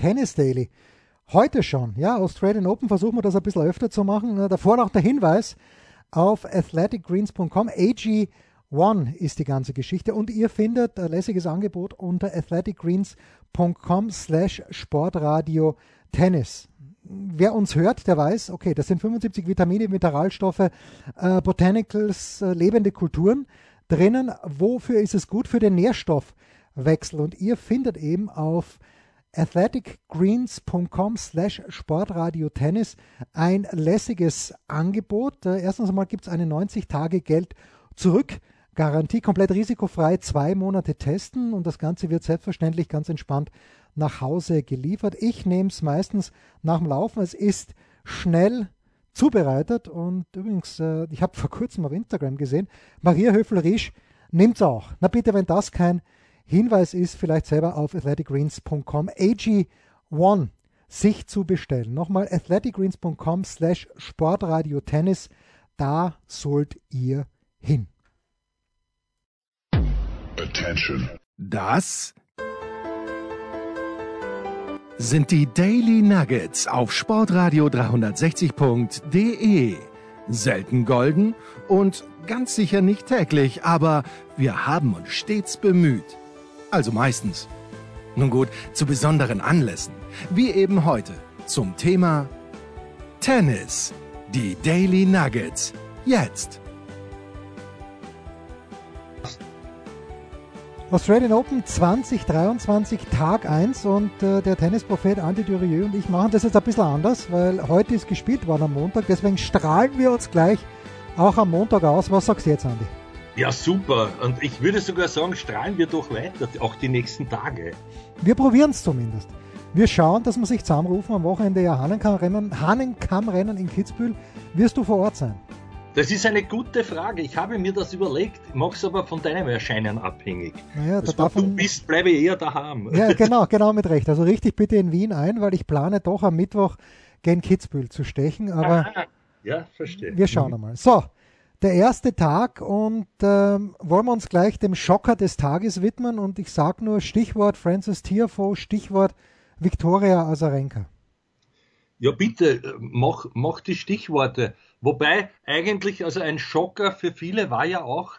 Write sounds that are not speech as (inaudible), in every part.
Tennis Daily. Heute schon, ja, Australian Open versuchen wir das ein bisschen öfter zu machen. Davor noch der Hinweis auf athleticgreens.com. AG1 ist die ganze Geschichte und ihr findet ein lässiges Angebot unter athleticgreens.com slash sportradio Tennis. Wer uns hört, der weiß, okay, das sind 75 Vitamine, Mineralstoffe, äh, Botanicals, äh, lebende Kulturen drinnen. Wofür ist es gut? Für den Nährstoffwechsel. Und ihr findet eben auf athleticgreens.com slash sportradiotennis ein lässiges Angebot. Äh, erstens einmal gibt es eine 90 Tage Geld zurück. Garantie komplett risikofrei, zwei Monate testen und das Ganze wird selbstverständlich ganz entspannt nach Hause geliefert. Ich nehme es meistens nach dem Laufen. Es ist schnell zubereitet und übrigens, äh, ich habe vor kurzem auf Instagram gesehen, Maria Höfel-Riesch nimmt es auch. Na bitte, wenn das kein Hinweis ist, vielleicht selber auf athleticgreens.com AG1 sich zu bestellen. Nochmal athleticgreens.com slash sportradio tennis. Da sollt ihr hin. Attention. Das sind die Daily Nuggets auf Sportradio 360.de. Selten golden und ganz sicher nicht täglich, aber wir haben uns stets bemüht. Also meistens. Nun gut, zu besonderen Anlässen, wie eben heute zum Thema Tennis. Die Daily Nuggets. Jetzt. Australian Open 2023, Tag 1 und äh, der Tennisprophet Andy Durieux und ich machen das jetzt ein bisschen anders, weil heute ist gespielt worden am Montag, deswegen strahlen wir uns gleich auch am Montag aus. Was sagst du jetzt, Andy? Ja, super. Und ich würde sogar sagen, strahlen wir doch weiter, auch die nächsten Tage. Wir probieren es zumindest. Wir schauen, dass wir sich zusammenrufen am Wochenende ja Hahnenkammrennen, Hahnenkammrennen in Kitzbühel. Wirst du vor Ort sein? Das ist eine gute Frage. Ich habe mir das überlegt, mache es aber von deinem Erscheinen abhängig. Naja, da davon, du bist, bleibe ich eher daheim. Ja, (laughs) genau, genau mit Recht. Also richtig bitte in Wien ein, weil ich plane doch am Mittwoch gen Kitzbühel zu stechen. Aber Aha. ja, verstehe. Wir schauen einmal. So, der erste Tag und ähm, wollen wir uns gleich dem Schocker des Tages widmen und ich sage nur Stichwort Francis Tiafoe, Stichwort Viktoria Azarenka. Ja, bitte, mach, mach die Stichworte. Wobei eigentlich, also ein Schocker für viele war ja auch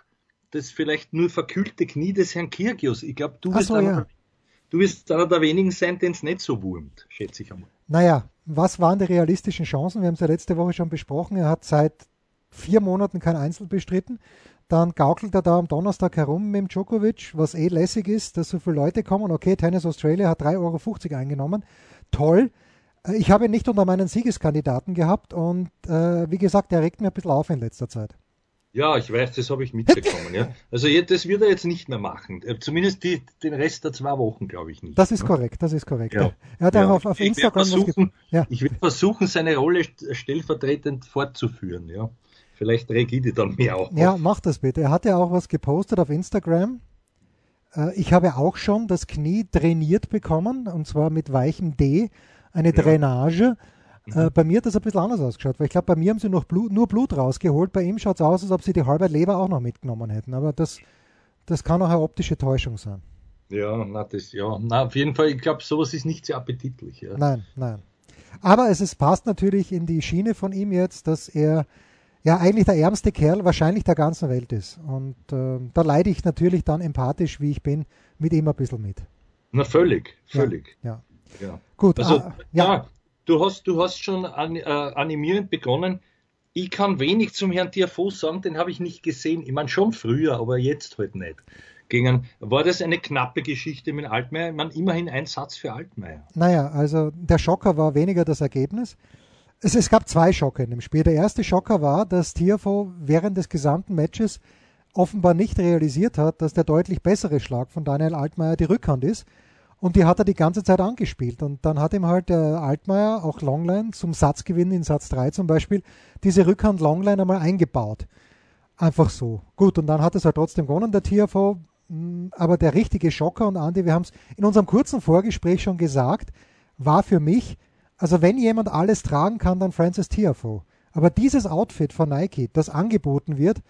das vielleicht nur verkühlte Knie des Herrn Kirgios. Ich glaube, du, so, ja. du wirst einer der wenigen sein, den es nicht so wurmt, schätze ich einmal. Naja, was waren die realistischen Chancen? Wir haben es ja letzte Woche schon besprochen. Er hat seit vier Monaten kein Einzel bestritten. Dann gaukelt er da am Donnerstag herum mit dem Djokovic, was eh lässig ist, dass so viele Leute kommen. Okay, Tennis Australia hat 3,50 Euro eingenommen. Toll. Äh, ich habe ihn nicht unter meinen Siegeskandidaten gehabt und äh, wie gesagt, er regt mir ein bisschen auf in letzter Zeit. Ja, ich weiß, das habe ich mitbekommen. ja. Also das wird er jetzt nicht mehr machen. Äh, zumindest die, den Rest der zwei Wochen, glaube ich nicht. Das ist korrekt, das ist korrekt. Ja. Er hat ja. auch auf, auf Instagram versuchen, ja. Ich will versuchen, seine Rolle stellvertretend fortzuführen. Ja. Vielleicht reg ich die dann mehr auf. Ja, mach das bitte. Er hat ja auch was gepostet auf Instagram. Äh, ich habe auch schon das Knie trainiert bekommen, und zwar mit weichem D, eine ja. Drainage. Mhm. Äh, bei mir hat das ein bisschen anders ausgeschaut, weil ich glaube, bei mir haben sie noch Blut, nur Blut rausgeholt. Bei ihm schaut es aus, als ob sie die halbe Leber auch noch mitgenommen hätten. Aber das, das kann auch eine optische Täuschung sein. Ja, na, das, ja. Na, auf jeden Fall, ich glaube, sowas ist nicht sehr appetitlich. Ja. Nein, nein. Aber es ist, passt natürlich in die Schiene von ihm jetzt, dass er ja eigentlich der ärmste Kerl wahrscheinlich der ganzen Welt ist. Und äh, da leide ich natürlich dann empathisch, wie ich bin, mit ihm ein bisschen mit. Na, völlig, völlig. Ja. ja. ja. Gut. Also, ah, ja. ja. du hast, du hast schon an, äh, animierend begonnen. Ich kann wenig zum Herrn Tiafoe sagen, den habe ich nicht gesehen. Ich meine schon früher, aber jetzt halt nicht. Gegen, war das eine knappe Geschichte mit Altmaier? Ich meine, immerhin ein Satz für Altmaier. Naja, also der Schocker war weniger das Ergebnis. Es, es gab zwei Schocker in dem Spiel. Der erste Schocker war, dass Tiafoe während des gesamten Matches offenbar nicht realisiert hat, dass der deutlich bessere Schlag von Daniel Altmaier die Rückhand ist. Und die hat er die ganze Zeit angespielt. Und dann hat ihm halt der Altmaier, auch Longline, zum Satzgewinn in Satz 3 zum Beispiel, diese Rückhand Longline einmal eingebaut. Einfach so. Gut, und dann hat es halt trotzdem gewonnen, der TFO. Hm, aber der richtige Schocker, und Andi, wir haben es in unserem kurzen Vorgespräch schon gesagt, war für mich also wenn jemand alles tragen kann, dann Francis Tiafoe. Aber dieses Outfit von Nike, das angeboten wird,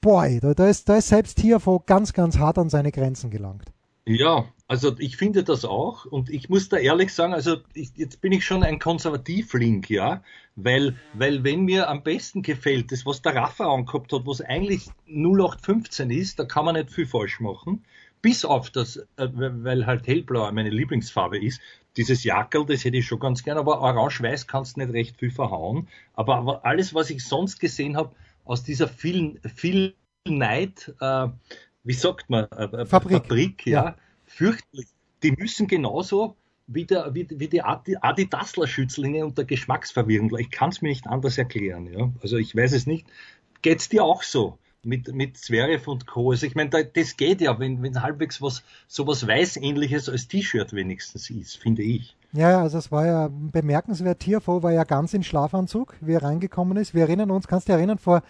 boy, da, da, ist, da ist selbst Tiafoe ganz, ganz hart an seine Grenzen gelangt. Ja, Also ich finde das auch und ich muss da ehrlich sagen, also ich, jetzt bin ich schon ein Konservativling, ja, weil, weil wenn mir am besten gefällt, das was der Rafa angehabt hat, was eigentlich 0815 ist, da kann man nicht viel falsch machen, bis auf das, äh, weil halt hellblau meine Lieblingsfarbe ist, dieses Jackel, das hätte ich schon ganz gern, aber orange-weiß kannst du nicht recht viel verhauen, aber, aber alles, was ich sonst gesehen habe, aus dieser vielen, viel Neid, äh, wie sagt man, äh, äh Fabrik, Fabrik ja, ja, fürchterlich. Die müssen genauso wie, der, wie, wie die Adidasler-Schützlinge unter Geschmacksverwirrung. Ich kann es mir nicht anders erklären. Ja? Also ich weiß es nicht. Geht es dir auch so? Mit, mit Zverev und Co. Also ich meine, da, das geht ja, wenn, wenn halbwegs was sowas Weißähnliches als T-Shirt wenigstens ist, finde ich. Ja, also es war ja bemerkenswert. Tiafoe war ja ganz in Schlafanzug, wie er reingekommen ist. Wir erinnern uns, kannst du dich erinnern, vor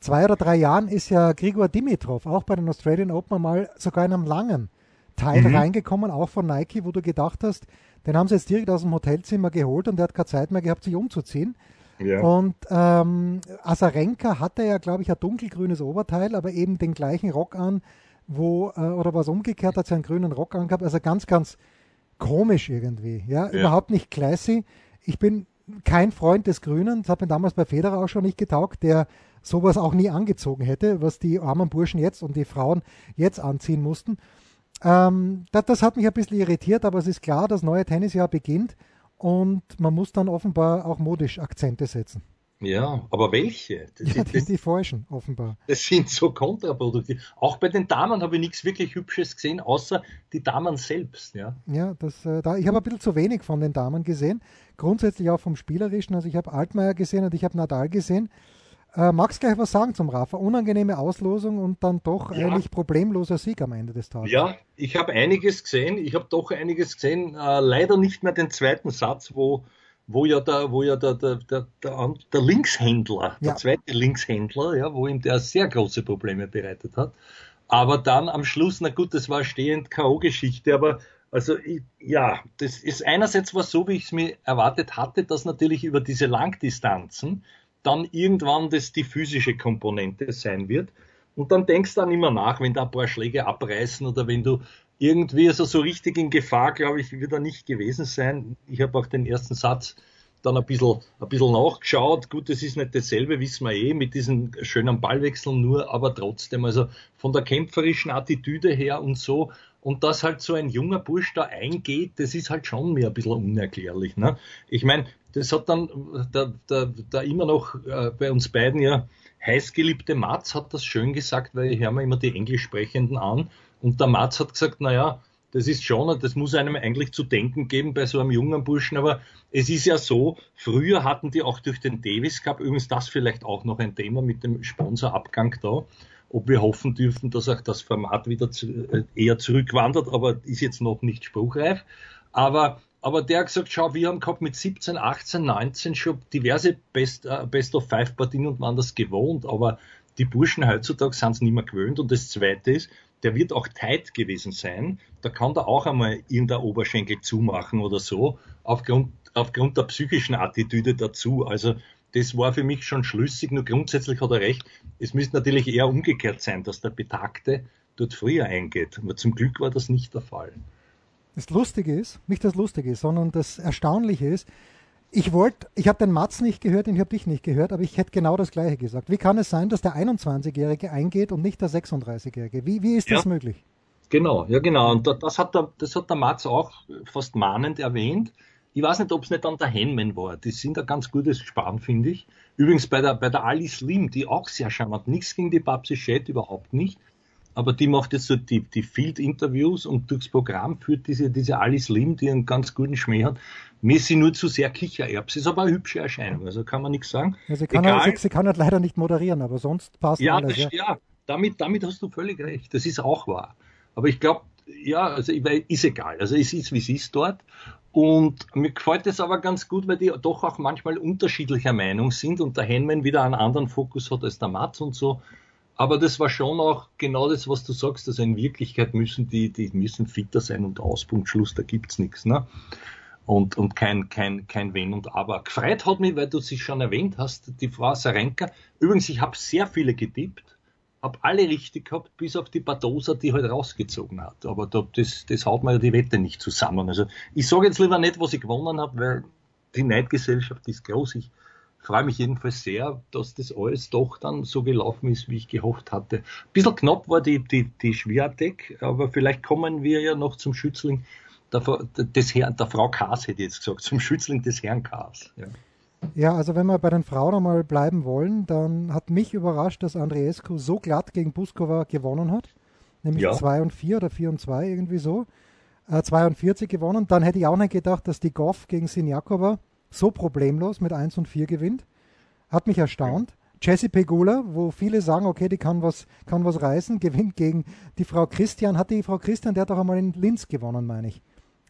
zwei oder drei Jahren ist ja Grigor Dimitrov auch bei den Australian Open mal sogar in einem langen Teil mhm. reingekommen, auch von Nike, wo du gedacht hast, den haben sie jetzt direkt aus dem Hotelzimmer geholt und der hat keine Zeit mehr gehabt, sich umzuziehen. Ja. Und ähm, Asarenka hatte ja, glaube ich, ein dunkelgrünes Oberteil, aber eben den gleichen Rock an, wo, äh, oder was umgekehrt, hat sie einen grünen Rock angehabt. Also ganz, ganz komisch irgendwie. Ja, ja. überhaupt nicht classy. Ich bin kein Freund des Grünen. Das hat mir damals bei Federer auch schon nicht getaugt, der sowas auch nie angezogen hätte, was die armen Burschen jetzt und die Frauen jetzt anziehen mussten. Ähm, das, das, hat mich ein bisschen irritiert, aber es ist klar, das neue Tennisjahr beginnt und man muss dann offenbar auch modisch Akzente setzen. Ja, aber welche? Das, ja, die, das, die falschen, offenbar. Das sind so kontraproduktiv. Auch bei den Damen habe ich nichts wirklich Hübsches gesehen, außer die Damen selbst. Ja, ja das, äh, da, ich habe ein bisschen zu wenig von den Damen gesehen. Grundsätzlich auch vom Spielerischen. Also ich habe Altmaier gesehen und ich habe Nadal gesehen. Äh, magst gleich was sagen zum Rafa? Unangenehme Auslosung und dann doch ja. eigentlich problemloser Sieg am Ende des Tages. Ja, ich habe einiges gesehen. Ich habe doch einiges gesehen. Äh, leider nicht mehr den zweiten Satz, wo, wo ja der, wo ja der, der, der, der, der Linkshändler, ja. der zweite Linkshändler, ja, wo ihm der sehr große Probleme bereitet hat. Aber dann am Schluss, na gut, das war stehend K.O.-Geschichte, aber also ja, das ist einerseits war so, wie ich es mir erwartet hatte, dass natürlich über diese Langdistanzen dann irgendwann das die physische Komponente sein wird. Und dann denkst du dann immer nach, wenn da ein paar Schläge abreißen oder wenn du irgendwie, also so richtig in Gefahr, glaube ich, wird er nicht gewesen sein. Ich habe auch den ersten Satz dann ein bisschen, ein bisschen nachgeschaut. Gut, das ist nicht dasselbe, wissen wir eh, mit diesen schönen Ballwechseln nur, aber trotzdem, also von der kämpferischen Attitüde her und so. Und dass halt so ein junger Bursch da eingeht, das ist halt schon mir ein bisschen unerklärlich. Ne? Ich meine, das hat dann da, da, da immer noch äh, bei uns beiden ja heißgeliebte Mats hat das schön gesagt, weil ich höre mir immer die Englischsprechenden an und der Mats hat gesagt, naja, das ist schon, das muss einem eigentlich zu denken geben bei so einem jungen Burschen, aber es ist ja so, früher hatten die auch durch den Davis Cup, übrigens das vielleicht auch noch ein Thema mit dem Sponsorabgang da, ob wir hoffen dürfen, dass auch das Format wieder zu, äh, eher zurückwandert, aber ist jetzt noch nicht spruchreif. Aber aber der hat gesagt, schau, wir haben gehabt mit 17, 18, 19 schon diverse Best, äh, Best of Five Partien und waren das gewohnt, aber die Burschen heutzutage sind es nicht mehr gewöhnt. Und das Zweite ist, der wird auch tight gewesen sein. Da kann da auch einmal irgendein Oberschenkel zumachen oder so, aufgrund, aufgrund der psychischen Attitüde dazu. Also das war für mich schon schlüssig, nur grundsätzlich hat er recht. Es müsste natürlich eher umgekehrt sein, dass der Betagte dort früher eingeht. Aber zum Glück war das nicht der Fall. Das Lustige ist, nicht das Lustige ist, sondern das Erstaunliche ist, ich wollte, ich habe den Mats nicht gehört und ich habe dich nicht gehört, aber ich hätte genau das Gleiche gesagt. Wie kann es sein, dass der 21-Jährige eingeht und nicht der 36-Jährige? Wie, wie ist das ja. möglich? Genau, ja genau. Und das hat der, das hat der Mats auch fast mahnend erwähnt. Ich weiß nicht, ob es nicht an der Henman war. Die sind ein ganz gutes Sparen, finde ich. Übrigens bei der, bei der Ali Slim, die auch sehr charmant. Nichts gegen die Babsi Chat, überhaupt nicht aber die macht jetzt so die, die Field-Interviews und durchs Programm führt diese, diese Alice Lim, die einen ganz guten Schmäh hat. Mir ist sie nur zu sehr Kichererbs. Ist aber eine hübsche Erscheinung, also kann man nichts sagen. Ja, sie, kann halt, sie, kann halt leider nicht moderieren, aber sonst passt ja, alles. Das, ja, ja damit, damit hast du völlig recht. Das ist auch wahr. Aber ich glaube, ja, also ist egal. Also es ist, wie es ist dort. Und mir gefällt es aber ganz gut, weil die doch auch manchmal unterschiedlicher Meinung sind und der Henman wieder einen anderen Fokus hat als der Mats und so. Aber das war schon auch genau das, was du sagst. Also in Wirklichkeit müssen die, die müssen fitter sein und Auspunkt, Schluss, da gibt's nichts, ne? Und, und kein, kein, kein Wenn und Aber. Gefreut hat mich, weil du sie schon erwähnt hast, die Frau Sarenka. Übrigens, ich habe sehr viele getippt. habe alle richtig gehabt, bis auf die Badosa, die halt rausgezogen hat. Aber da, das, das haut mir ja die Wette nicht zusammen. Also ich sage jetzt lieber nicht, was ich gewonnen habe, weil die Neidgesellschaft ist groß. Ich freue mich jedenfalls sehr, dass das alles doch dann so gelaufen ist, wie ich gehofft hatte. Ein bisschen knapp war die, die, die Schwerdeck, aber vielleicht kommen wir ja noch zum Schützling der, des Herrn, der Frau Kaas, hätte ich jetzt gesagt, zum Schützling des Herrn Kaas. Ja. Ja, also wenn wir bei den Frauen einmal bleiben wollen, dann hat mich überrascht, dass Andreescu so glatt gegen Buskova gewonnen hat. Nämlich ja. 2 und 4 oder 4 und 2, irgendwie so. Äh, 42 gewonnen. Dann hätte ich auch nicht gedacht, dass die Goff gegen Sinjakova so problemlos mit 1 und 4 gewinnt. Hat mich erstaunt. Ja. Jessie Pegula, wo viele sagen, okay, die kann was, kann was reißen, (laughs) gewinnt gegen die Frau Christian. Hat die Frau Christian, der hat doch einmal in Linz gewonnen, meine ich.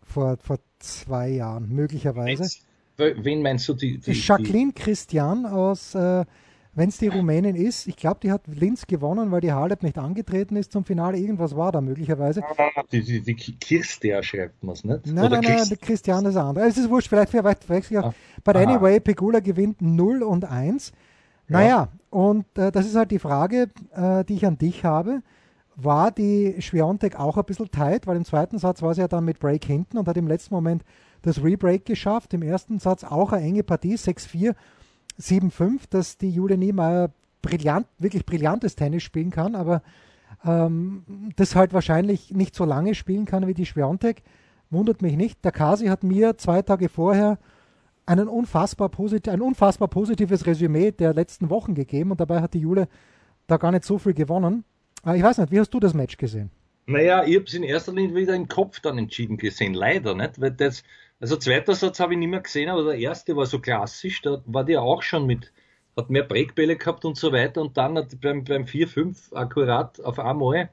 Vor, vor zwei Jahren, möglicherweise. Wen meinst du? Die, die Jacqueline. Christian aus, äh, wenn es die Rumänin ist, ich glaube, die hat Linz gewonnen, weil die Halep nicht angetreten ist zum Finale. Irgendwas war da möglicherweise. Die, die, die Kirstia schreibt man es nicht? Nein, Oder nein, nein, die Christian ist andere. Es ist wurscht, vielleicht verwechsel ich auch. Ah. But anyway, Pegula gewinnt 0 und 1. Naja, ja. und äh, das ist halt die Frage, äh, die ich an dich habe. War die Schwiontek auch ein bisschen tight, weil im zweiten Satz war sie ja dann mit Break hinten und hat im letzten Moment das Rebreak geschafft. Im ersten Satz auch eine enge Partie, 6-4, 7-5, dass die Julia Niemeyer brillant, wirklich brillantes Tennis spielen kann, aber ähm, das halt wahrscheinlich nicht so lange spielen kann wie die Schwiontek. Wundert mich nicht. Der Kasi hat mir zwei Tage vorher einen unfassbar ein unfassbar positives Resümee der letzten Wochen gegeben und dabei hat die Jule da gar nicht so viel gewonnen. Aber ich weiß nicht, wie hast du das Match gesehen? Naja, ich habe es in erster Linie wieder im Kopf dann entschieden gesehen, leider nicht, weil das, also zweiter Satz habe ich nicht mehr gesehen, aber der erste war so klassisch, da war der auch schon mit, hat mehr Breakbälle gehabt und so weiter und dann hat beim, beim 4-5 akkurat auf einmal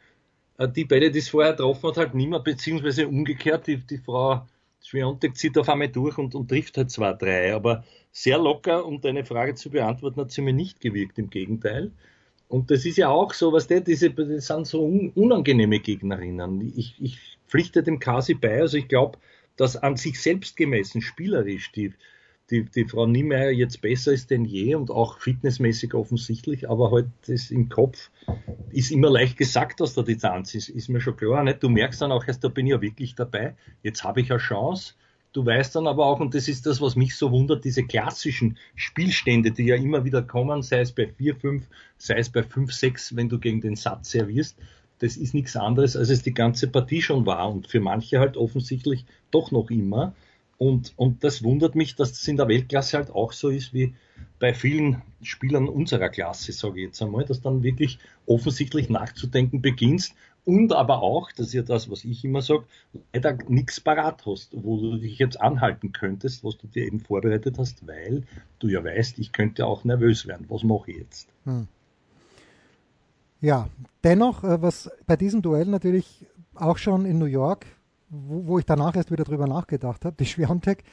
äh, die Bälle, die es vorher getroffen hat, halt nicht mehr, beziehungsweise umgekehrt, die, die Frau Schwerontek zieht auf einmal durch und, und trifft halt zwei, drei, aber sehr locker, um deine Frage zu beantworten, hat sie mir nicht gewirkt, im Gegenteil. Und das ist ja auch so, was der, diese, das sind so unangenehme Gegnerinnen. Ich, ich pflichte dem Kasi bei, also ich glaube, dass an sich selbst gemessen, spielerisch, die, die, die Frau Niemeyer jetzt besser ist denn je und auch fitnessmäßig offensichtlich, aber halt das im Kopf ist immer leicht gesagt aus der Distanz, ist, ist mir schon klar. Nicht? Du merkst dann auch erst, da bin ich ja wirklich dabei, jetzt habe ich eine Chance. Du weißt dann aber auch, und das ist das, was mich so wundert, diese klassischen Spielstände, die ja immer wieder kommen, sei es bei 4, 5, sei es bei 5, 6, wenn du gegen den Satz servierst, das ist nichts anderes, als es die ganze Partie schon war und für manche halt offensichtlich doch noch immer. Und, und das wundert mich, dass das in der Weltklasse halt auch so ist wie bei vielen Spielern unserer Klasse, sage ich jetzt einmal, dass dann wirklich offensichtlich nachzudenken beginnst und aber auch, das ist ja das, was ich immer sage, leider nichts parat hast, wo du dich jetzt anhalten könntest, was du dir eben vorbereitet hast, weil du ja weißt, ich könnte auch nervös werden. Was mache ich jetzt? Hm. Ja, dennoch, äh, was bei diesem Duell natürlich auch schon in New York, wo, wo ich danach erst wieder drüber nachgedacht habe, die Schwiontek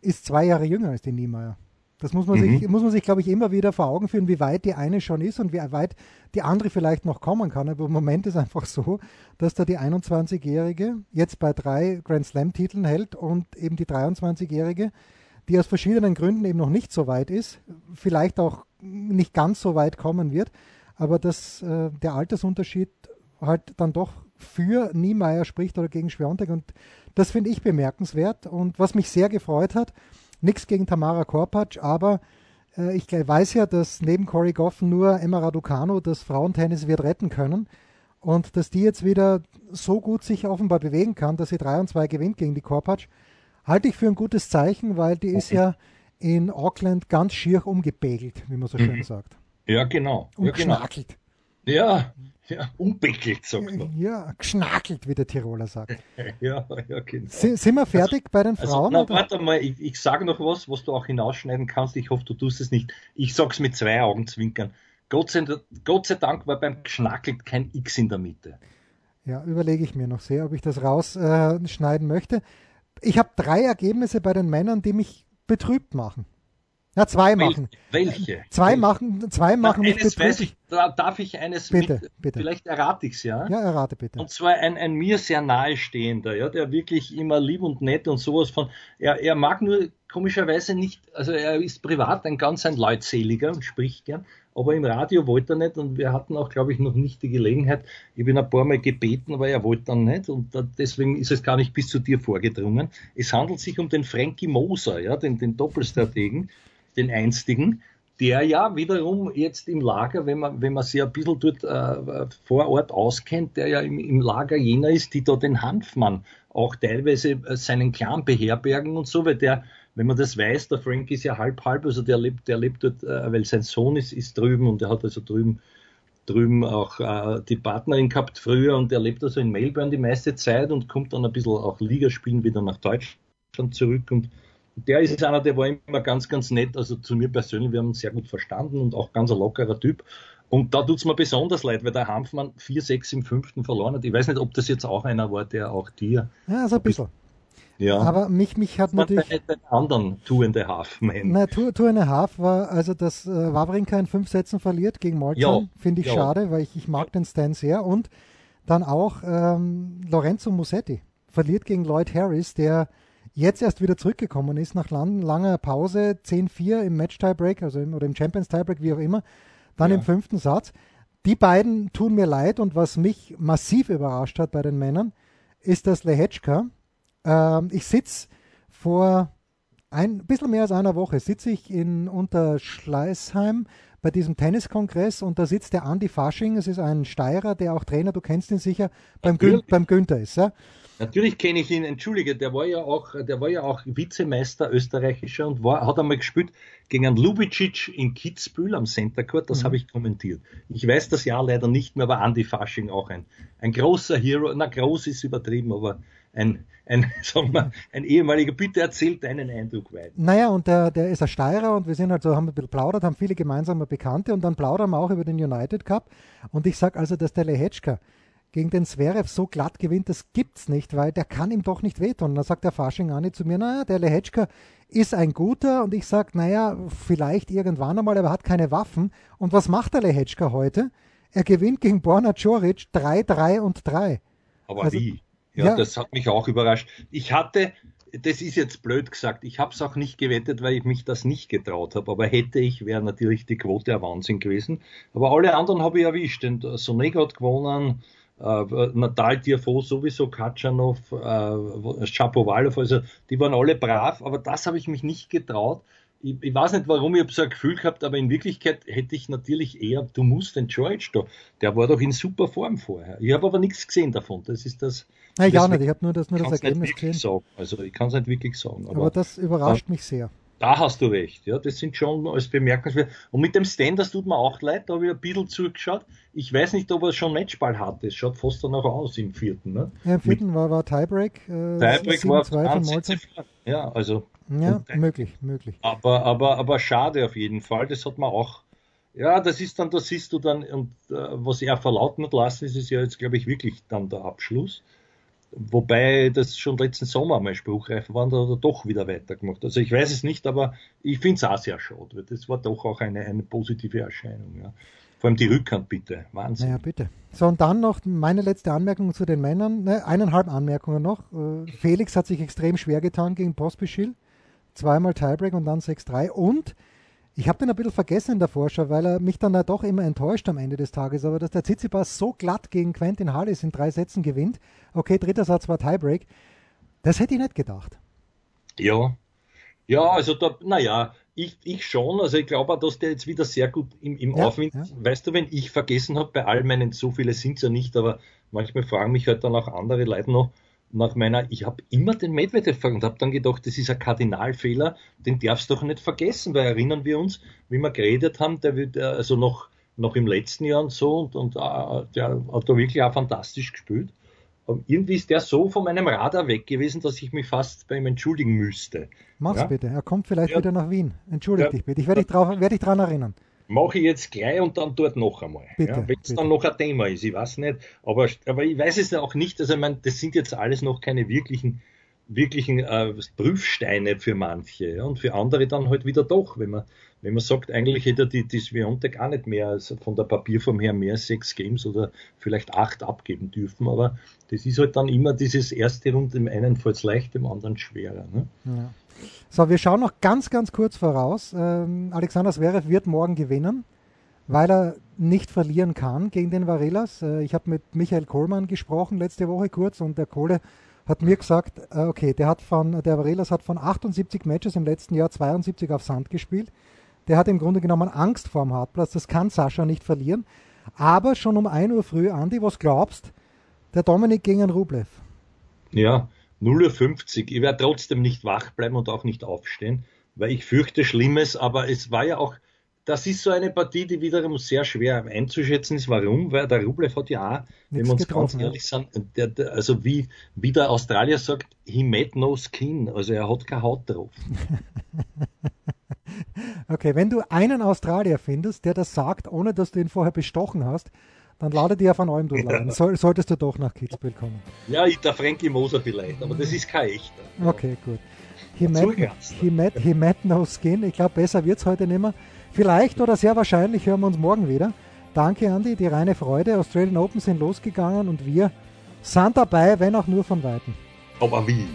ist zwei Jahre jünger als die Niemeyer. Das muss man mhm. sich, muss man sich, glaube ich, immer wieder vor Augen führen, wie weit die eine schon ist und wie weit die andere vielleicht noch kommen kann. Aber im Moment ist einfach so, dass da die 21-Jährige jetzt bei drei Grand Slam-Titeln hält und eben die 23-Jährige, die aus verschiedenen Gründen eben noch nicht so weit ist, vielleicht auch nicht ganz so weit kommen wird aber dass äh, der Altersunterschied halt dann doch für Niemeyer spricht oder gegen Schwiontek und das finde ich bemerkenswert und was mich sehr gefreut hat, nichts gegen Tamara Korpatsch, aber äh, ich weiß ja, dass neben Cory Goff nur Emma Raducano das Frauentennis wird retten können und dass die jetzt wieder so gut sich offenbar bewegen kann, dass sie 3 und 2 gewinnt gegen die Korpatsch, halte ich für ein gutes Zeichen, weil die okay. ist ja in Auckland ganz schier umgepegelt, wie man so schön mhm. sagt. Ja, genau. Und ja, geschnakelt. Genau. Ja, ja, umbeckelt, sagt man. Ja, geschnakelt, wie der Tiroler sagt. (laughs) ja, ja, genau. S sind wir fertig also, bei den also, Frauen? Also, na, warte mal, ich, ich sage noch was, was du auch hinausschneiden kannst. Ich hoffe, du tust es nicht. Ich sag's mit zwei Augen zwinkern. Gott sei, Gott sei Dank war beim Geschnackelt kein X in der Mitte. Ja, überlege ich mir noch sehr, ob ich das rausschneiden äh, möchte. Ich habe drei Ergebnisse bei den Männern, die mich betrübt machen. Ja, zwei machen. Welche? Zwei machen, zwei machen eines weiß ich, Darf ich eines bitte, mit, bitte. vielleicht errate ich es, ja? Ja, errate bitte. Und zwar ein, ein mir sehr nahestehender, ja, der wirklich immer lieb und nett und sowas von, er, er mag nur komischerweise nicht, also er ist privat ein ganz ein Leutseliger und spricht gern, aber im Radio wollte er nicht und wir hatten auch, glaube ich, noch nicht die Gelegenheit. Ich bin ein paar Mal gebeten, aber er wollte dann nicht und deswegen ist es gar nicht bis zu dir vorgedrungen. Es handelt sich um den Frankie Moser, ja, den, den Doppelstrategen, den einstigen, der ja wiederum jetzt im Lager, wenn man, wenn man sich ein bisschen dort äh, vor Ort auskennt, der ja im, im Lager jener ist, die da den Hanfmann auch teilweise äh, seinen Clan beherbergen und so, weil der wenn man das weiß, der Frank ist ja halb halb, also der lebt, der lebt dort, äh, weil sein Sohn ist, ist drüben und er hat also drüben drüben auch äh, die Partnerin gehabt früher und er lebt also in Melbourne die meiste Zeit und kommt dann ein bisschen auch Ligaspielen wieder nach Deutschland zurück und der ist einer, der war immer ganz, ganz nett, also zu mir persönlich, wir haben uns sehr gut verstanden und auch ganz ein lockerer Typ. Und da tut es mir besonders leid, weil der Hanfmann 4-6 im fünften verloren hat. Ich weiß nicht, ob das jetzt auch einer war, der auch dir. Ja, so ein bisschen. Ja. Aber mich, mich hat natürlich. Den anderen Two and a Half Man. Na, Two, Two and a Half war, also dass äh, Wawrinka in fünf Sätzen verliert gegen Molzan, finde ich ja. schade, weil ich, ich mag den Stan sehr. Und dann auch ähm, Lorenzo Musetti verliert gegen Lloyd Harris, der jetzt erst wieder zurückgekommen ist nach lang, langer Pause, 10-4 im Match-Tiebreak, also im, oder im Champions-Tiebreak, wie auch immer, dann ja. im fünften Satz. Die beiden tun mir leid und was mich massiv überrascht hat bei den Männern, ist, dass Lehechka, ähm, ich sitze vor ein bisschen mehr als einer Woche sitze ich in Unterschleißheim bei diesem Tenniskongress und da sitzt der Andi Fasching, es ist ein Steirer, der auch Trainer, du kennst ihn sicher, beim, Gün beim Günther ist. Ja? Natürlich kenne ich ihn, entschuldige, der war ja auch, der war ja auch Vizemeister österreichischer und war, hat einmal gespielt gegen einen Lubicic in Kitzbühel am Center Court, das mhm. habe ich kommentiert. Ich weiß das Jahr leider nicht mehr, aber Andi Fasching auch ein, ein großer Hero, na groß ist übertrieben, aber ein, ein, (laughs) sagen wir, ein ehemaliger, bitte erzählt deinen Eindruck weiter. Naja, und der, der ist ein Steirer und wir sind halt so, haben ein bisschen plaudert, haben viele gemeinsame Bekannte und dann plaudern wir auch über den United Cup und ich sage also, dass der Lehetschka gegen den Zverev so glatt gewinnt, das gibt's nicht, weil der kann ihm doch nicht wehtun. Und dann sagt der Faschingani zu mir, naja, der Lehetschka ist ein guter und ich sage, naja, vielleicht irgendwann einmal, aber er hat keine Waffen. Und was macht der Lehetschka heute? Er gewinnt gegen Borna Coric 3, 3 und 3. Aber also, wie? Ja, ja, das hat mich auch überrascht. Ich hatte, das ist jetzt blöd gesagt, ich habe es auch nicht gewettet, weil ich mich das nicht getraut habe. Aber hätte ich, wäre natürlich die Quote ein Wahnsinn gewesen. Aber alle anderen habe ich erwischt. Denn Sonego hat gewonnen, äh, Natal Tiafo sowieso, Katschanov, äh, Schapowalow, also die waren alle brav. Aber das habe ich mich nicht getraut ich, ich, weiß nicht warum, ich so ein Gefühl gehabt, aber in Wirklichkeit hätte ich natürlich eher, du musst den George da, der war doch in super Form vorher. Ich habe aber nichts gesehen davon. Das ist das. Nein, ich auch nicht, ich habe nur das, nur das Ergebnis gesehen. Sagen. Also ich kann es nicht wirklich sagen. Aber, aber das überrascht da, mich sehr. Da hast du recht, ja, das sind schon als bemerkenswert. Und mit dem Stand, das tut mir auch leid, da habe ich ein bisschen zugeschaut. Ich weiß nicht, ob er schon Matchball hatte. Es schaut fast danach aus im vierten. Ne? Ja, im vierten war, war Tiebreak. Äh, Tiebreak war 2 Ja, also ja, möglich, möglich. Aber, aber, aber schade auf jeden Fall. Das hat man auch. Ja, das ist dann, das siehst du dann, und äh, was er verlauten hat lassen, ist es ja jetzt, glaube ich, wirklich dann der Abschluss. Wobei das schon letzten Sommer mal spruchreif war, da hat er doch wieder weitergemacht. Also ich weiß es nicht, aber ich finde es auch sehr schade. Das war doch auch eine, eine positive Erscheinung. Ja. Vor allem die Rückhand bitte. Wahnsinn. Naja, bitte. So, und dann noch meine letzte Anmerkung zu den Männern. Ne, eineinhalb Anmerkungen noch. Äh, Felix hat sich extrem schwer getan gegen Pospischil zweimal Tiebreak und dann 6-3. Und ich habe den ein bisschen vergessen in der Vorschau, weil er mich dann ja doch immer enttäuscht am Ende des Tages. Aber dass der Tsitsipas so glatt gegen Quentin Hallis in drei Sätzen gewinnt, okay, dritter Satz war Tiebreak, das hätte ich nicht gedacht. Ja, ja, also da, naja, ich, ich schon. Also ich glaube auch, dass der jetzt wieder sehr gut im, im ja, Aufwind, ja. weißt du, wenn ich vergessen habe, bei all meinen, so viele sind es ja nicht, aber manchmal fragen mich halt dann auch andere Leute noch, nach meiner, ich habe immer den Medvedev und habe dann gedacht, das ist ein Kardinalfehler, den darfst du doch nicht vergessen, weil erinnern wir uns, wie wir geredet haben, der wird also noch, noch im letzten Jahr und so und, und uh, der hat da wirklich auch fantastisch gespielt. Und irgendwie ist der so von meinem Radar weg gewesen, dass ich mich fast bei ihm entschuldigen müsste. Mach's ja? bitte, er kommt vielleicht ja. wieder nach Wien. Entschuldige ja. dich bitte, ich werde dich, werd dich dran erinnern mache ich jetzt gleich und dann dort noch einmal. Ja, Wenn es dann noch ein Thema ist, ich weiß nicht. Aber, aber ich weiß es auch nicht. Also ich meine, das sind jetzt alles noch keine wirklichen wirklichen äh, Prüfsteine für manche ja, und für andere dann halt wieder doch, wenn man wenn man sagt, eigentlich hätte die, die Sviontek gar nicht mehr als von der Papierform her mehr sechs Games oder vielleicht acht abgeben dürfen, aber das ist halt dann immer dieses erste Rund, im einen Fall leicht, im anderen schwerer. Ne? Ja. So, wir schauen noch ganz, ganz kurz voraus. Ähm, Alexander Zverev wird morgen gewinnen, weil er nicht verlieren kann gegen den Varelas. Äh, ich habe mit Michael Kohlmann gesprochen letzte Woche kurz und der Kohle hat mir gesagt, äh, okay, der hat von, der Varelas hat von 78 Matches im letzten Jahr 72 auf Sand gespielt der hat im Grunde genommen Angst vor dem Hartplatz. Das kann Sascha nicht verlieren. Aber schon um 1 Uhr früh, Andi, was glaubst der Dominik gegen Rublev? Ja, 0.50 Uhr. Ich werde trotzdem nicht wach bleiben und auch nicht aufstehen, weil ich fürchte Schlimmes, aber es war ja auch, das ist so eine Partie, die wiederum sehr schwer einzuschätzen ist. Warum? Weil der Rublev hat ja auch, wenn wir uns ganz ehrlich sind, der, der, also wie, wie der Australier sagt, he made no skin, also er hat keine Haut drauf. (laughs) Okay, wenn du einen Australier findest, der das sagt, ohne dass du ihn vorher bestochen hast, dann lade dir von allem durchladen. Ja. So, solltest du doch nach Kitzbühel kommen. Ja, der Frankie Moser vielleicht, aber das ist kein echter. Okay, gut. He met, he, met, he met no skin. Ich glaube, besser wird es heute nicht mehr. Vielleicht oder sehr wahrscheinlich hören wir uns morgen wieder. Danke, Andi, die reine Freude. Australian Open sind losgegangen und wir sind dabei, wenn auch nur von Weitem. Aber wie?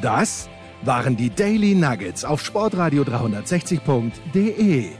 Das waren die Daily Nuggets auf Sportradio 360.de.